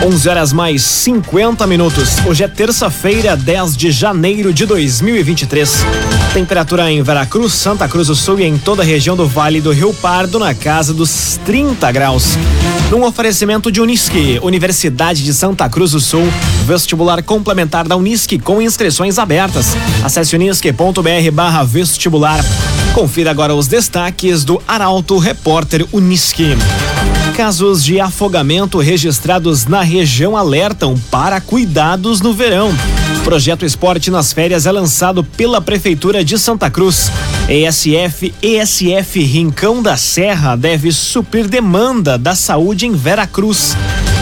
11 horas mais 50 minutos. Hoje é terça-feira, 10 de janeiro de 2023. Temperatura em Veracruz, Santa Cruz do Sul e em toda a região do Vale do Rio Pardo na casa dos 30 graus. Num oferecimento de Unisque, Universidade de Santa Cruz do Sul, vestibular complementar da Unisque com inscrições abertas. Acesse unisque.br barra vestibular. Confira agora os destaques do Arauto Repórter Unisque. Casos de afogamento registrados na região alertam para cuidados no verão. Projeto Esporte nas Férias é lançado pela Prefeitura de Santa Cruz. ESF ESF Rincão da Serra deve suprir demanda da saúde em Vera Cruz.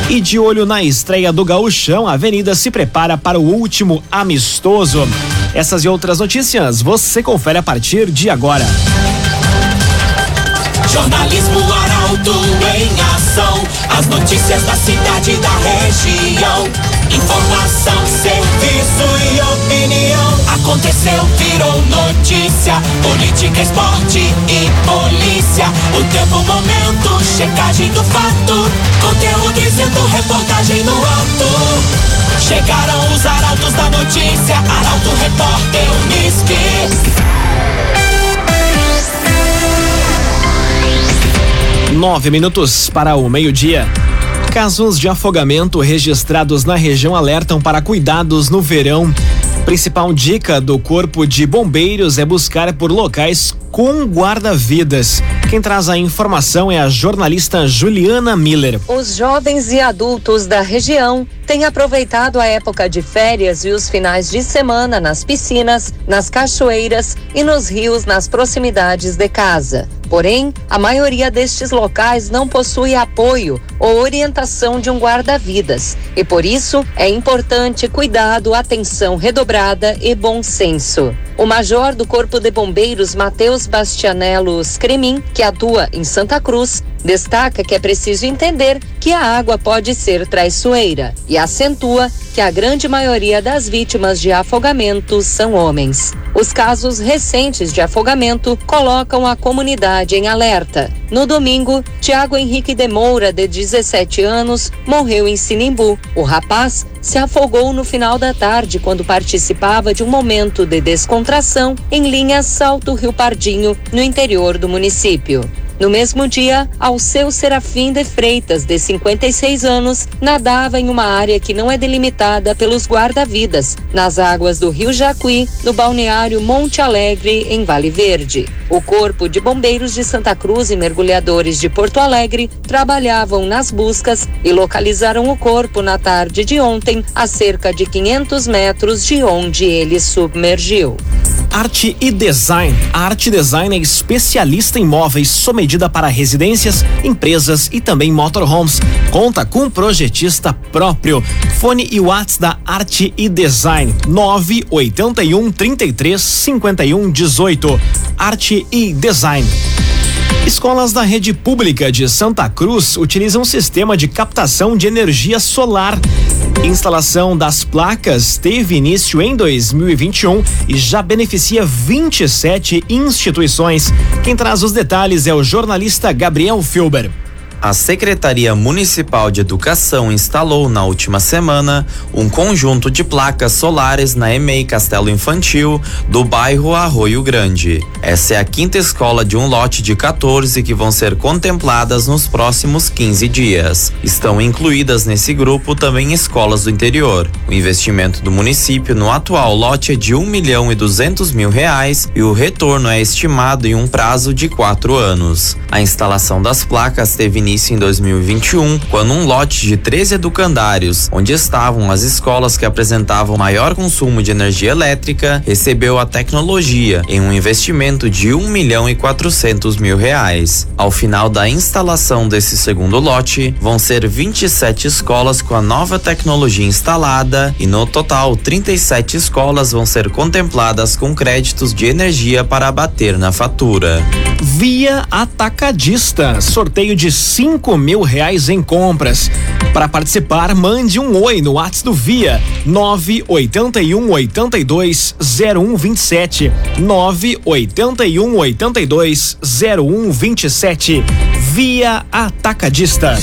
E de olho na estreia do Gauchão, a Avenida se prepara para o último amistoso. Essas e outras notícias você confere a partir de agora. Jornalismo Arauto em ação. As notícias da cidade e da região. Informação, serviço notícia. Política, esporte e polícia. O tempo, momento, checagem do fato. Conteúdo dizendo, reportagem no ato. Chegaram os arautos da notícia. Arauto, repórter, Unisque. Nove minutos para o meio-dia. Casos de afogamento registrados na região alertam para cuidados no verão. Principal dica do Corpo de Bombeiros é buscar por locais com guarda-vidas. Quem traz a informação é a jornalista Juliana Miller. Os jovens e adultos da região têm aproveitado a época de férias e os finais de semana nas piscinas, nas cachoeiras e nos rios nas proximidades de casa. Porém, a maioria destes locais não possui apoio ou orientação de um guarda-vidas e por isso é importante cuidado, atenção redobrada e bom senso. O major do Corpo de Bombeiros, Matheus Bastianello Scremin, que atua em Santa Cruz, destaca que é preciso entender que a água pode ser traiçoeira e acentua que a grande maioria das vítimas de afogamento são homens. Os casos recentes de afogamento colocam a comunidade em alerta. No domingo, Tiago Henrique de Moura, de 17 anos, morreu em Sinimbu. O rapaz se afogou no final da tarde quando participava de um momento de descontração em linha Salto Rio Pardinho, no interior do município. No mesmo dia, Alceu Serafim de Freitas, de 56 anos, nadava em uma área que não é delimitada pelos guarda-vidas, nas águas do Rio Jacuí, no balneário Monte Alegre, em Vale Verde. O Corpo de Bombeiros de Santa Cruz e mergulhadores de Porto Alegre trabalhavam nas buscas e localizaram o corpo na tarde de ontem, a cerca de 500 metros de onde ele submergiu. Arte e Design. A Arte Design é especialista em móveis sob medida para residências, empresas e também motorhomes. Conta com um projetista próprio. Fone e Whats da Arte e Design 981 33 51 18. Arte e Design. Escolas da rede pública de Santa Cruz utilizam um sistema de captação de energia solar. Instalação das placas teve início em 2021 e já beneficia 27 instituições. Quem traz os detalhes é o jornalista Gabriel Filber. A Secretaria Municipal de Educação instalou na última semana um conjunto de placas solares na EMEI Castelo Infantil do bairro Arroio Grande. Essa é a quinta escola de um lote de 14 que vão ser contempladas nos próximos 15 dias. Estão incluídas nesse grupo também escolas do interior. O investimento do município no atual lote é de um milhão e duzentos mil reais e o retorno é estimado em um prazo de quatro anos. A instalação das placas teve início em 2021, quando um lote de 13 educandários, onde estavam as escolas que apresentavam maior consumo de energia elétrica, recebeu a tecnologia em um investimento de um milhão e quatrocentos mil reais. Ao final da instalação desse segundo lote, vão ser 27 escolas com a nova tecnologia instalada e no total 37 escolas vão ser contempladas com créditos de energia para abater na fatura. Via Atacadista, sorteio de cinco mil reais em compras. Para participar, mande um oi no WhatsApp do Via 981 82 0127 981 82 0127 Via Atacadista.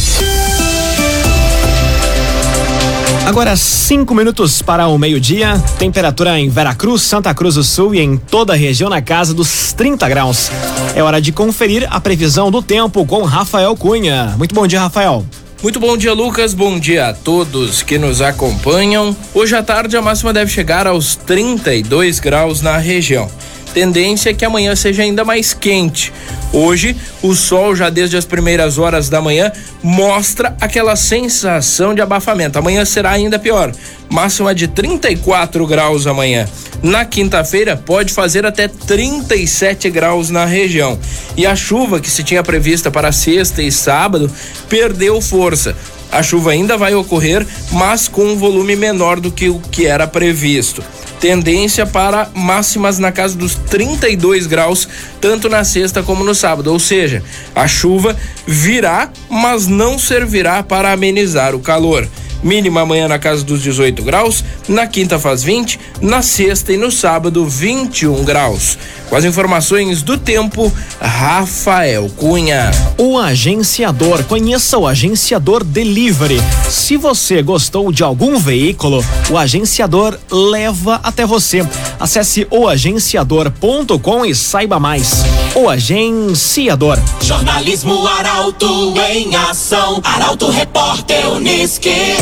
Agora cinco minutos para o meio-dia. Temperatura em Veracruz, Santa Cruz do Sul e em toda a região na casa dos 30 graus. É hora de conferir a previsão do tempo com Rafael Cunha. Muito bom dia, Rafael. Muito bom dia, Lucas. Bom dia a todos que nos acompanham. Hoje à tarde a máxima deve chegar aos 32 graus na região. Tendência é que amanhã seja ainda mais quente. Hoje, o sol já desde as primeiras horas da manhã mostra aquela sensação de abafamento. Amanhã será ainda pior. Máxima de 34 graus amanhã. Na quinta-feira pode fazer até 37 graus na região. E a chuva que se tinha prevista para sexta e sábado perdeu força. A chuva ainda vai ocorrer, mas com um volume menor do que o que era previsto tendência para máximas na casa dos 32 graus, tanto na sexta como no sábado. Ou seja, a chuva virá, mas não servirá para amenizar o calor. Mínima amanhã na casa dos 18 graus, na quinta faz 20, na sexta e no sábado 21 graus. Com as informações do tempo, Rafael Cunha. O agenciador, conheça o agenciador Delivery. Se você gostou de algum veículo, o agenciador leva até você. Acesse oagenciador.com e saiba mais. O agenciador. Jornalismo Arauto em ação. Arauto Repórter Uniski.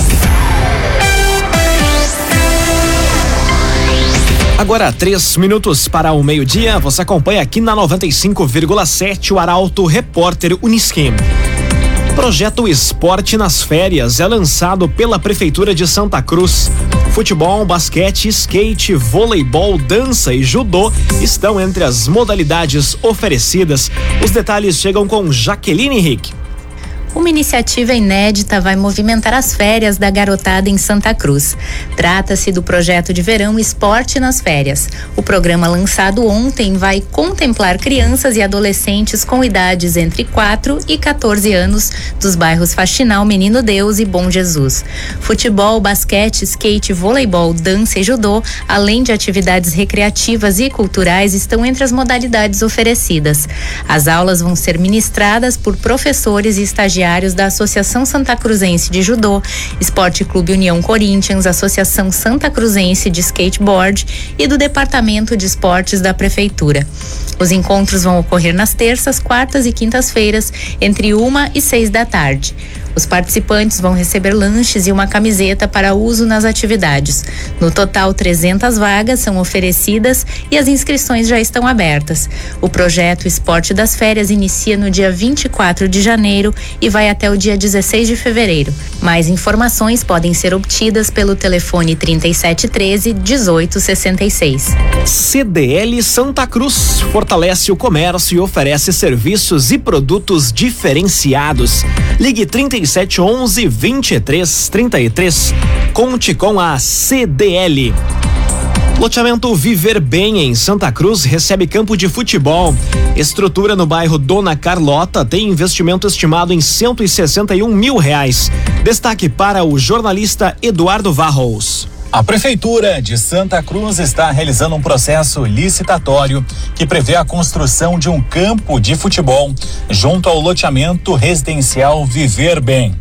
Agora, três minutos para o meio-dia. Você acompanha aqui na 95,7 o Arauto Repórter Unisquim. Projeto Esporte nas Férias é lançado pela Prefeitura de Santa Cruz. Futebol, basquete, skate, voleibol, dança e judô estão entre as modalidades oferecidas. Os detalhes chegam com Jaqueline Henrique. Uma iniciativa inédita vai movimentar as férias da garotada em Santa Cruz. Trata-se do projeto de verão Esporte nas Férias. O programa lançado ontem vai contemplar crianças e adolescentes com idades entre 4 e 14 anos dos bairros Faxinal, Menino Deus e Bom Jesus. Futebol, basquete, skate, voleibol, dança e judô, além de atividades recreativas e culturais, estão entre as modalidades oferecidas. As aulas vão ser ministradas por professores e estagiários da Associação Santa Cruzense de Judô, Esporte Clube União Corinthians, Associação Santa Cruzense de Skateboard e do Departamento de Esportes da Prefeitura. Os encontros vão ocorrer nas terças, quartas e quintas-feiras, entre uma e seis da tarde. Os participantes vão receber lanches e uma camiseta para uso nas atividades. No total, 300 vagas são oferecidas e as inscrições já estão abertas. O projeto Esporte das Férias inicia no dia 24 de janeiro e vai até o dia 16 de fevereiro. Mais informações podem ser obtidas pelo telefone 3713 1866. CDL Santa Cruz fortalece o comércio e oferece serviços e produtos diferenciados. Ligue 3711 2333. Conte com a CDL. Loteamento Viver Bem em Santa Cruz recebe campo de futebol. Estrutura no bairro Dona Carlota tem investimento estimado em 161 mil reais. Destaque para o jornalista Eduardo Varros. A Prefeitura de Santa Cruz está realizando um processo licitatório que prevê a construção de um campo de futebol junto ao loteamento residencial Viver Bem.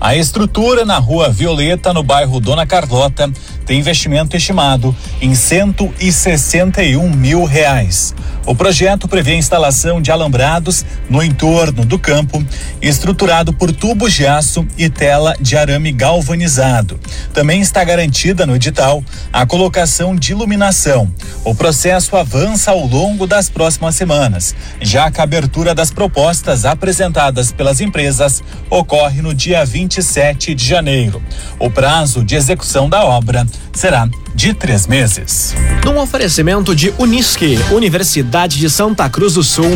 A estrutura na rua Violeta, no bairro Dona Carlota, tem investimento estimado em 161 mil reais. O projeto prevê a instalação de alambrados no entorno do campo, estruturado por tubos de aço e tela de arame galvanizado. Também está garantida no edital a colocação de iluminação. O processo avança ao longo das próximas semanas, já que a abertura das propostas apresentadas pelas empresas ocorre no dia 27 de janeiro. O prazo de execução da obra será de três meses. Num oferecimento de Unisque, Universidade de Santa Cruz do Sul,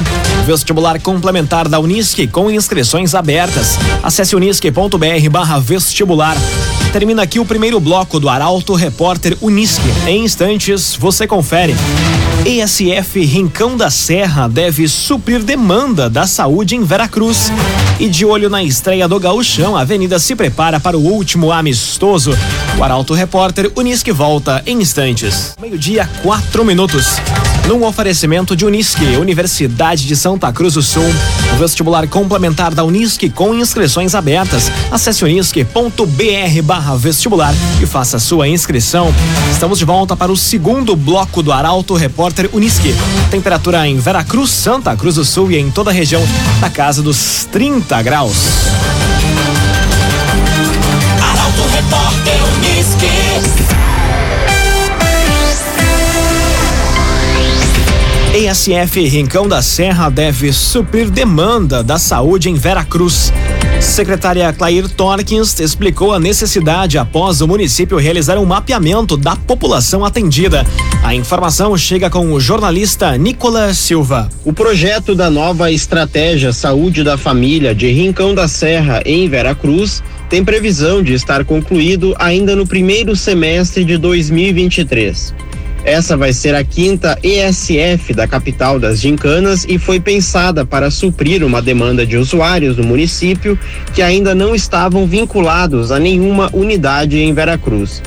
vestibular complementar da Unisque com inscrições abertas. Acesse unisque.br barra vestibular. Termina aqui o primeiro bloco do Arauto Repórter Unisque. Em instantes, você confere. ESF Rincão da Serra deve suprir demanda da saúde em Veracruz. E de olho na estreia do Gauchão, a Avenida se prepara para o último amistoso. O Arauto Repórter Unisque volta em instantes. Meio-dia, quatro minutos. Num oferecimento de Unisque, Universidade de Santa Cruz do Sul. Vestibular complementar da Unisque com inscrições abertas. Acesse unisque.br barra vestibular e faça sua inscrição. Estamos de volta para o segundo bloco do Arauto Repórter Unisque. Temperatura em Veracruz, Santa Cruz do Sul e em toda a região da casa dos 30 graus. Arauto Repórter Unisque. ESF Rincão da Serra deve suprir demanda da saúde em Veracruz. Secretária Clair Torkins explicou a necessidade após o município realizar um mapeamento da população atendida. A informação chega com o jornalista Nicolas Silva. O projeto da nova estratégia Saúde da Família de Rincão da Serra em Veracruz tem previsão de estar concluído ainda no primeiro semestre de 2023. Essa vai ser a quinta ESF da capital das gincanas e foi pensada para suprir uma demanda de usuários do município que ainda não estavam vinculados a nenhuma unidade em Veracruz.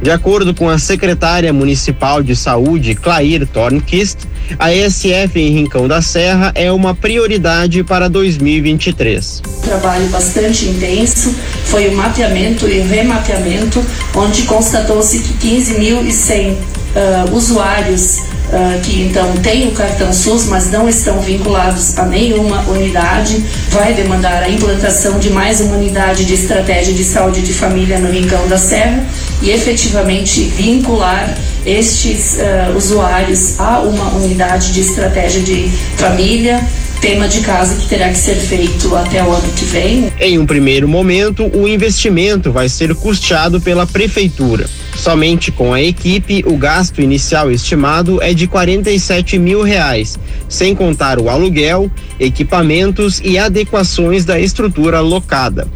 De acordo com a secretária municipal de saúde, Clair Tornquist, a ESF em Rincão da Serra é uma prioridade para 2023. Trabalho bastante intenso, foi o mapeamento e remapeamento, onde constatou-se que 15.100 uh, usuários uh, que então têm o cartão SUS, mas não estão vinculados a nenhuma unidade, vai demandar a implantação de mais uma unidade de estratégia de saúde de família no Rincão da Serra e efetivamente vincular estes uh, usuários a uma unidade de estratégia de família tema de casa que terá que ser feito até o ano que vem. Em um primeiro momento, o investimento vai ser custeado pela prefeitura. Somente com a equipe, o gasto inicial estimado é de 47 mil reais, sem contar o aluguel, equipamentos e adequações da estrutura locada.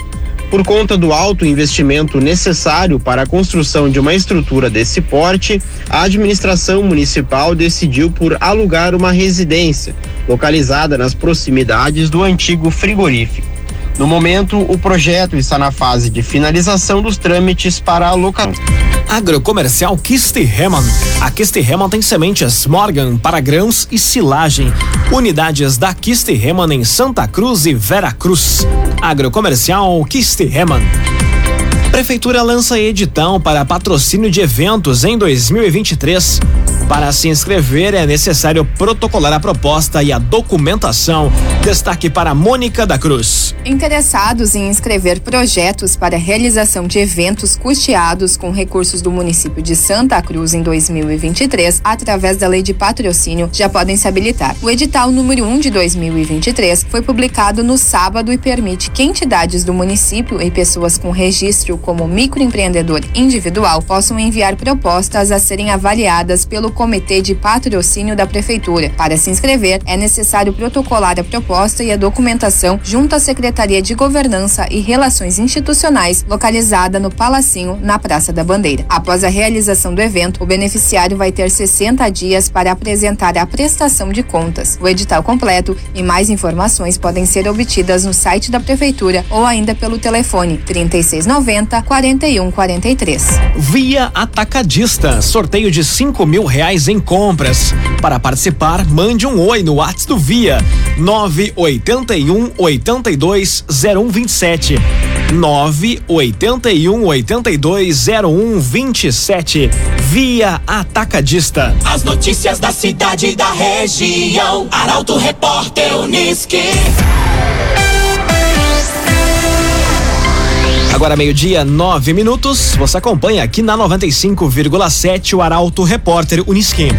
Por conta do alto investimento necessário para a construção de uma estrutura desse porte, a administração municipal decidiu por alugar uma residência, localizada nas proximidades do antigo frigorífico. No momento, o projeto está na fase de finalização dos trâmites para a locação. Agrocomercial Kistihemann. A Kistihemann tem sementes Morgan para grãos e silagem. Unidades da Kistihemann em Santa Cruz e Vera Cruz. Agrocomercial Kistihemann. Prefeitura lança edital para patrocínio de eventos em 2023. Para se inscrever é necessário protocolar a proposta e a documentação. Destaque para Mônica da Cruz. Interessados em inscrever projetos para realização de eventos custeados com recursos do município de Santa Cruz em 2023, através da Lei de Patrocínio, já podem se habilitar. O edital número 1 de 2023 foi publicado no sábado e permite que entidades do município e pessoas com registro como microempreendedor individual possam enviar propostas a serem avaliadas pelo Comitê de Patrocínio da Prefeitura. Para se inscrever, é necessário protocolar a proposta e a documentação junto à Secretaria de Governança e Relações Institucionais, localizada no Palacinho, na Praça da Bandeira. Após a realização do evento, o beneficiário vai ter 60 dias para apresentar a prestação de contas. O edital completo e mais informações podem ser obtidas no site da Prefeitura ou ainda pelo telefone 3690 4143. Via Atacadista, sorteio de 5 mil reais reais em compras. Para participar, mande um oi no WhatsApp do Via 981 82 0127. 981 82 0127. Via Atacadista. As notícias da cidade e da região. Arauto Repórter Uniski. Agora meio-dia, nove minutos. Você acompanha aqui na 95,7 o Arauto Repórter Unisquim.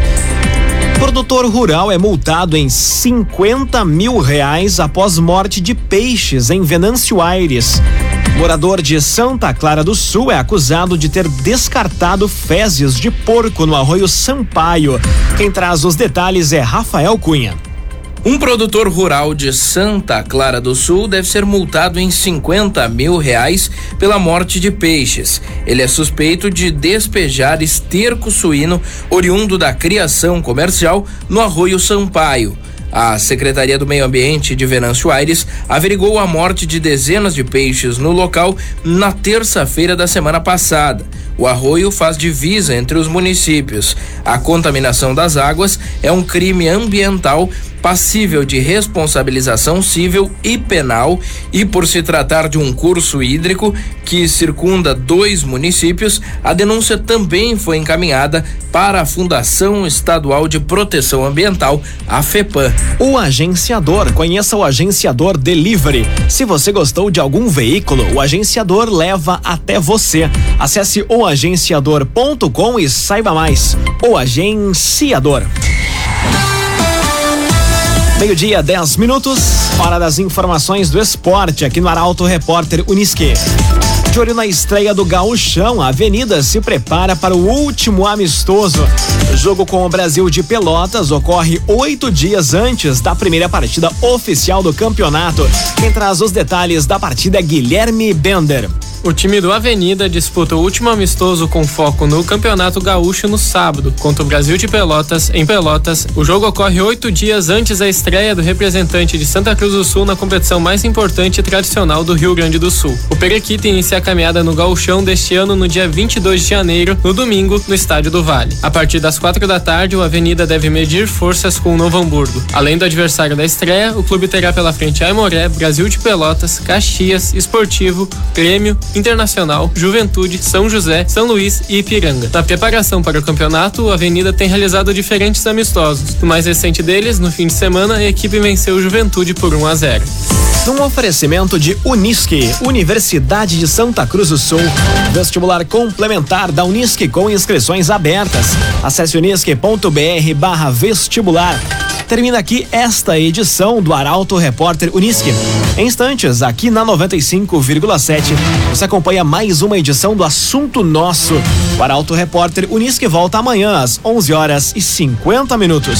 Produtor rural é multado em 50 mil reais após morte de peixes em Venâncio Aires. Morador de Santa Clara do Sul é acusado de ter descartado fezes de porco no arroio Sampaio. Quem traz os detalhes é Rafael Cunha. Um produtor rural de Santa Clara do Sul deve ser multado em 50 mil reais pela morte de peixes. Ele é suspeito de despejar esterco suíno oriundo da criação comercial no arroio Sampaio. A Secretaria do Meio Ambiente de Venâncio Aires averigou a morte de dezenas de peixes no local na terça-feira da semana passada. O arroio faz divisa entre os municípios. A contaminação das águas é um crime ambiental passível de responsabilização civil e penal e por se tratar de um curso hídrico que circunda dois municípios, a denúncia também foi encaminhada para a Fundação Estadual de Proteção Ambiental, a FEPAM. O agenciador, conheça o agenciador Delivery. Se você gostou de algum veículo, o agenciador leva até você. Acesse oagenciador.com e saiba mais. O agenciador. Meio-dia, 10 minutos. Hora das informações do esporte aqui no Arauto Repórter Unisque. De olho na estreia do Gauchão, a Avenida se prepara para o último amistoso. Jogo com o Brasil de Pelotas ocorre oito dias antes da primeira partida oficial do campeonato. Quem traz os detalhes da partida é Guilherme Bender. O time do Avenida disputa o último amistoso com foco no Campeonato Gaúcho no sábado, contra o Brasil de Pelotas, em Pelotas. O jogo ocorre oito dias antes da estreia do representante de Santa Cruz do Sul na competição mais importante e tradicional do Rio Grande do Sul. O Perequita inicia a caminhada no Gauchão deste ano no dia 22 de janeiro, no domingo, no Estádio do Vale. A partir das quatro da tarde, o Avenida deve medir forças com o Novo Hamburgo. Além do adversário da estreia, o clube terá pela frente Aimoré, Brasil de Pelotas, Caxias, Esportivo, Grêmio, Internacional, Juventude, São José, São Luís e Ipiranga. Na preparação para o campeonato, a Avenida tem realizado diferentes amistosos. No mais recente deles, no fim de semana, a equipe venceu Juventude por 1 a 0. Num oferecimento de Unisque, Universidade de Santa Cruz do Sul. Vestibular complementar da Unisque com inscrições abertas. Acesse unisque.br barra vestibular. Termina aqui esta edição do Arauto Repórter Unisque. Em instantes, aqui na 95,7, você acompanha mais uma edição do Assunto Nosso. O Arauto Repórter Unisque volta amanhã às 11 horas e 50 minutos.